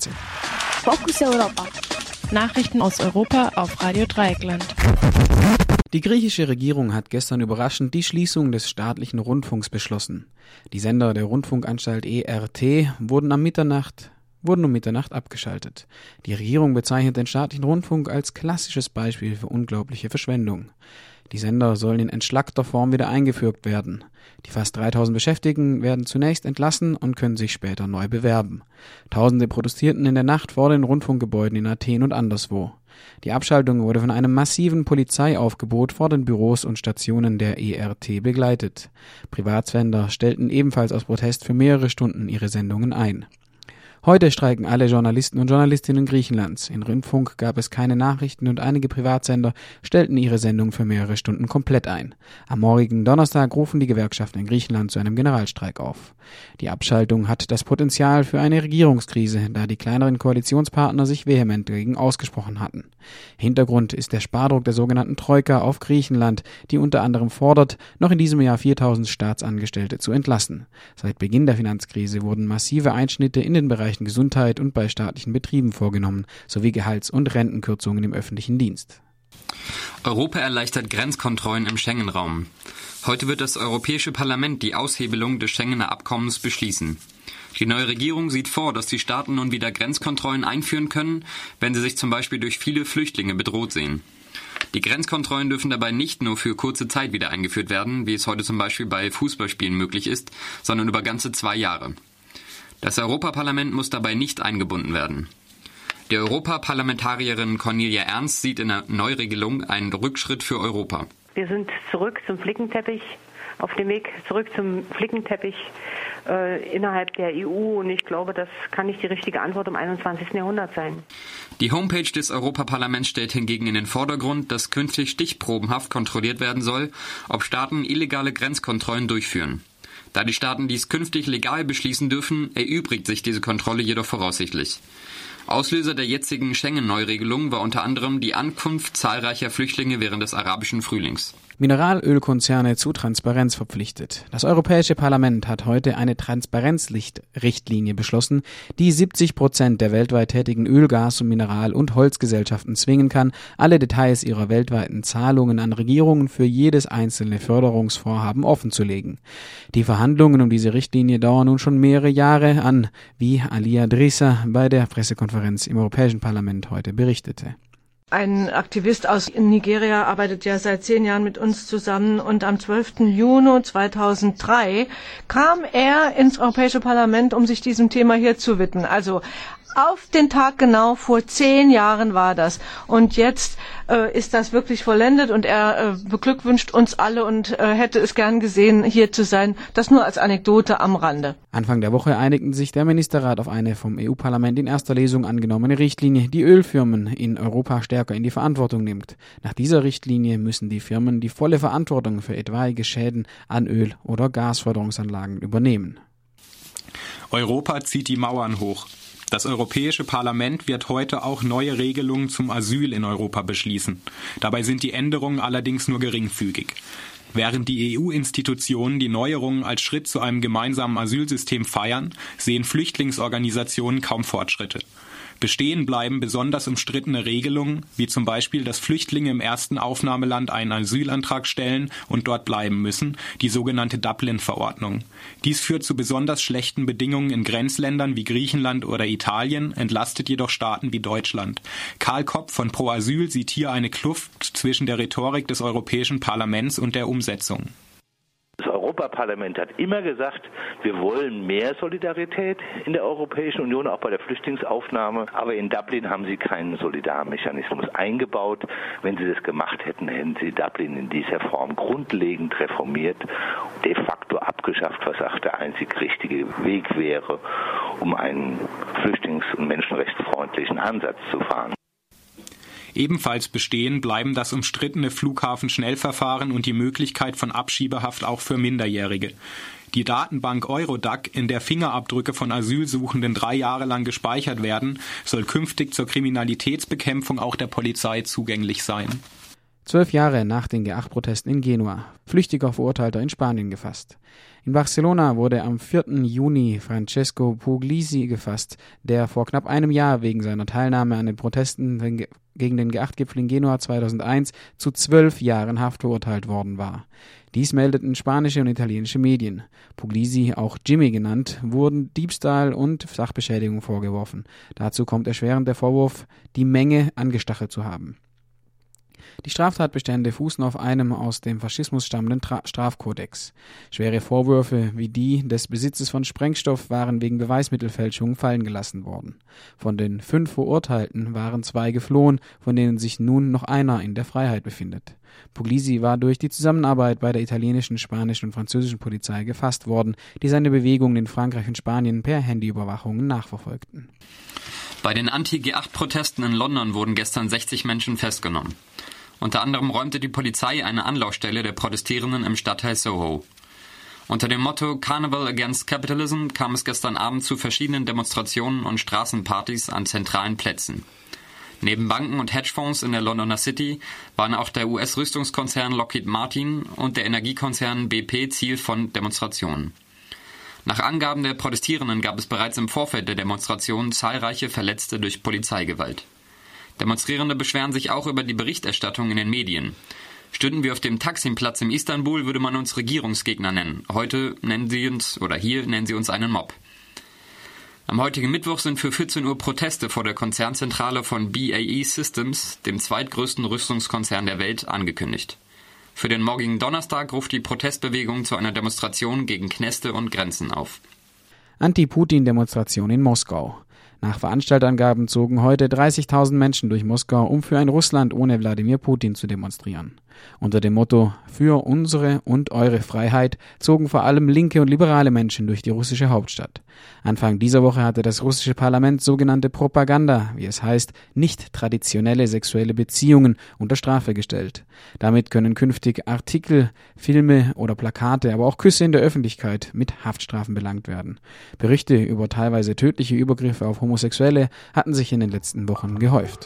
Fokus Europa. Nachrichten aus Europa auf Radio Dreieckland. Die griechische Regierung hat gestern überraschend die Schließung des staatlichen Rundfunks beschlossen. Die Sender der Rundfunkanstalt ERT wurden am Mitternacht wurden um Mitternacht abgeschaltet. Die Regierung bezeichnet den staatlichen Rundfunk als klassisches Beispiel für unglaubliche Verschwendung. Die Sender sollen in entschlackter Form wieder eingeführt werden. Die fast 3000 Beschäftigten werden zunächst entlassen und können sich später neu bewerben. Tausende protestierten in der Nacht vor den Rundfunkgebäuden in Athen und anderswo. Die Abschaltung wurde von einem massiven Polizeiaufgebot vor den Büros und Stationen der ERT begleitet. Privatsender stellten ebenfalls aus Protest für mehrere Stunden ihre Sendungen ein. Heute streiken alle Journalisten und Journalistinnen Griechenlands. In Rundfunk gab es keine Nachrichten und einige Privatsender stellten ihre Sendung für mehrere Stunden komplett ein. Am morgigen Donnerstag rufen die Gewerkschaften in Griechenland zu einem Generalstreik auf. Die Abschaltung hat das Potenzial für eine Regierungskrise, da die kleineren Koalitionspartner sich vehement dagegen ausgesprochen hatten. Hintergrund ist der Spardruck der sogenannten Troika auf Griechenland, die unter anderem fordert, noch in diesem Jahr 4000 Staatsangestellte zu entlassen. Seit Beginn der Finanzkrise wurden massive Einschnitte in den Bereich Bereichen Gesundheit und bei staatlichen Betrieben vorgenommen, sowie Gehalts- und Rentenkürzungen im öffentlichen Dienst. Europa erleichtert Grenzkontrollen im Schengen-Raum. Heute wird das Europäische Parlament die Aushebelung des Schengener Abkommens beschließen. Die neue Regierung sieht vor, dass die Staaten nun wieder Grenzkontrollen einführen können, wenn sie sich zum Beispiel durch viele Flüchtlinge bedroht sehen. Die Grenzkontrollen dürfen dabei nicht nur für kurze Zeit wieder eingeführt werden, wie es heute zum Beispiel bei Fußballspielen möglich ist, sondern über ganze zwei Jahre. Das Europaparlament muss dabei nicht eingebunden werden. Die Europaparlamentarierin Cornelia Ernst sieht in der Neuregelung einen Rückschritt für Europa. Wir sind zurück zum Flickenteppich, auf dem Weg zurück zum Flickenteppich äh, innerhalb der EU und ich glaube, das kann nicht die richtige Antwort im 21. Jahrhundert sein. Die Homepage des Europaparlaments stellt hingegen in den Vordergrund, dass künftig stichprobenhaft kontrolliert werden soll, ob Staaten illegale Grenzkontrollen durchführen. Da die Staaten dies künftig legal beschließen dürfen, erübrigt sich diese Kontrolle jedoch voraussichtlich. Auslöser der jetzigen Schengen-Neuregelung war unter anderem die Ankunft zahlreicher Flüchtlinge während des arabischen Frühlings. Mineralölkonzerne zu Transparenz verpflichtet. Das Europäische Parlament hat heute eine Transparenzrichtlinie beschlossen, die 70 Prozent der weltweit tätigen Öl-, Gas- und Mineral- und Holzgesellschaften zwingen kann, alle Details ihrer weltweiten Zahlungen an Regierungen für jedes einzelne Förderungsvorhaben offenzulegen. Die Verhandlungen um diese Richtlinie dauern nun schon mehrere Jahre an, wie Alia Drissa bei der Pressekonferenz im Europäischen Parlament heute berichtete. Ein Aktivist aus Nigeria arbeitet ja seit zehn Jahren mit uns zusammen und am 12. Juni 2003 kam er ins Europäische Parlament, um sich diesem Thema hier zu widmen. Also auf den Tag genau vor zehn Jahren war das. Und jetzt äh, ist das wirklich vollendet und er äh, beglückwünscht uns alle und äh, hätte es gern gesehen, hier zu sein. Das nur als Anekdote am Rande. Anfang der Woche einigten sich der Ministerrat auf eine vom EU-Parlament in erster Lesung angenommene Richtlinie, die Ölfirmen in Europa stärker in die Verantwortung nimmt. Nach dieser Richtlinie müssen die Firmen die volle Verantwortung für etwaige Schäden an Öl- oder Gasförderungsanlagen übernehmen. Europa zieht die Mauern hoch. Das Europäische Parlament wird heute auch neue Regelungen zum Asyl in Europa beschließen. Dabei sind die Änderungen allerdings nur geringfügig. Während die EU-Institutionen die Neuerungen als Schritt zu einem gemeinsamen Asylsystem feiern, sehen Flüchtlingsorganisationen kaum Fortschritte. Bestehen bleiben besonders umstrittene Regelungen, wie zum Beispiel, dass Flüchtlinge im ersten Aufnahmeland einen Asylantrag stellen und dort bleiben müssen, die sogenannte Dublin-Verordnung. Dies führt zu besonders schlechten Bedingungen in Grenzländern wie Griechenland oder Italien, entlastet jedoch Staaten wie Deutschland. Karl Kopp von Pro Asyl sieht hier eine Kluft zwischen der Rhetorik des Europäischen Parlaments und der Umsetzung. Europaparlament hat immer gesagt, wir wollen mehr Solidarität in der Europäischen Union, auch bei der Flüchtlingsaufnahme. Aber in Dublin haben sie keinen Solidarmechanismus eingebaut. Wenn sie das gemacht hätten, hätten sie Dublin in dieser Form grundlegend reformiert, de facto abgeschafft, was auch der einzig richtige Weg wäre, um einen flüchtlings- und menschenrechtsfreundlichen Ansatz zu fahren. Ebenfalls bestehen bleiben das umstrittene Flughafenschnellverfahren und die Möglichkeit von Abschiebehaft auch für Minderjährige. Die Datenbank Eurodac, in der Fingerabdrücke von Asylsuchenden drei Jahre lang gespeichert werden, soll künftig zur Kriminalitätsbekämpfung auch der Polizei zugänglich sein. Zwölf Jahre nach den G8-Protesten in Genua, flüchtiger Verurteilter in Spanien gefasst. In Barcelona wurde am 4. Juni Francesco Puglisi gefasst, der vor knapp einem Jahr wegen seiner Teilnahme an den Protesten gegen den G8-Gipfel in Genua 2001 zu zwölf Jahren Haft verurteilt worden war. Dies meldeten spanische und italienische Medien. Puglisi, auch Jimmy genannt, wurden Diebstahl und Sachbeschädigung vorgeworfen. Dazu kommt erschwerend der Vorwurf, die Menge angestachelt zu haben. Die Straftatbestände fußen auf einem aus dem Faschismus stammenden Tra Strafkodex. Schwere Vorwürfe wie die des Besitzes von Sprengstoff waren wegen Beweismittelfälschung fallen gelassen worden. Von den fünf Verurteilten waren zwei geflohen, von denen sich nun noch einer in der Freiheit befindet. Puglisi war durch die Zusammenarbeit bei der italienischen, spanischen und französischen Polizei gefasst worden, die seine Bewegungen in Frankreich und Spanien per Handyüberwachung nachverfolgten. Bei den Anti-G8-Protesten in London wurden gestern 60 Menschen festgenommen. Unter anderem räumte die Polizei eine Anlaufstelle der Protestierenden im Stadtteil Soho. Unter dem Motto Carnival Against Capitalism kam es gestern Abend zu verschiedenen Demonstrationen und Straßenpartys an zentralen Plätzen. Neben Banken und Hedgefonds in der Londoner City waren auch der US-Rüstungskonzern Lockheed Martin und der Energiekonzern BP Ziel von Demonstrationen. Nach Angaben der Protestierenden gab es bereits im Vorfeld der Demonstration zahlreiche Verletzte durch Polizeigewalt. Demonstrierende beschweren sich auch über die Berichterstattung in den Medien. Stünden wir auf dem Taksimplatz in Istanbul, würde man uns Regierungsgegner nennen. Heute nennen sie uns, oder hier nennen sie uns einen Mob. Am heutigen Mittwoch sind für 14 Uhr Proteste vor der Konzernzentrale von BAE Systems, dem zweitgrößten Rüstungskonzern der Welt, angekündigt. Für den morgigen Donnerstag ruft die Protestbewegung zu einer Demonstration gegen Kneste und Grenzen auf. Anti-Putin-Demonstration in Moskau. Nach Veranstalterangaben zogen heute 30.000 Menschen durch Moskau, um für ein Russland ohne Wladimir Putin zu demonstrieren. Unter dem Motto Für unsere und eure Freiheit zogen vor allem linke und liberale Menschen durch die russische Hauptstadt. Anfang dieser Woche hatte das russische Parlament sogenannte Propaganda, wie es heißt, nicht traditionelle sexuelle Beziehungen unter Strafe gestellt. Damit können künftig Artikel, Filme oder Plakate, aber auch Küsse in der Öffentlichkeit mit Haftstrafen belangt werden. Berichte über teilweise tödliche Übergriffe auf Homosexuelle hatten sich in den letzten Wochen gehäuft.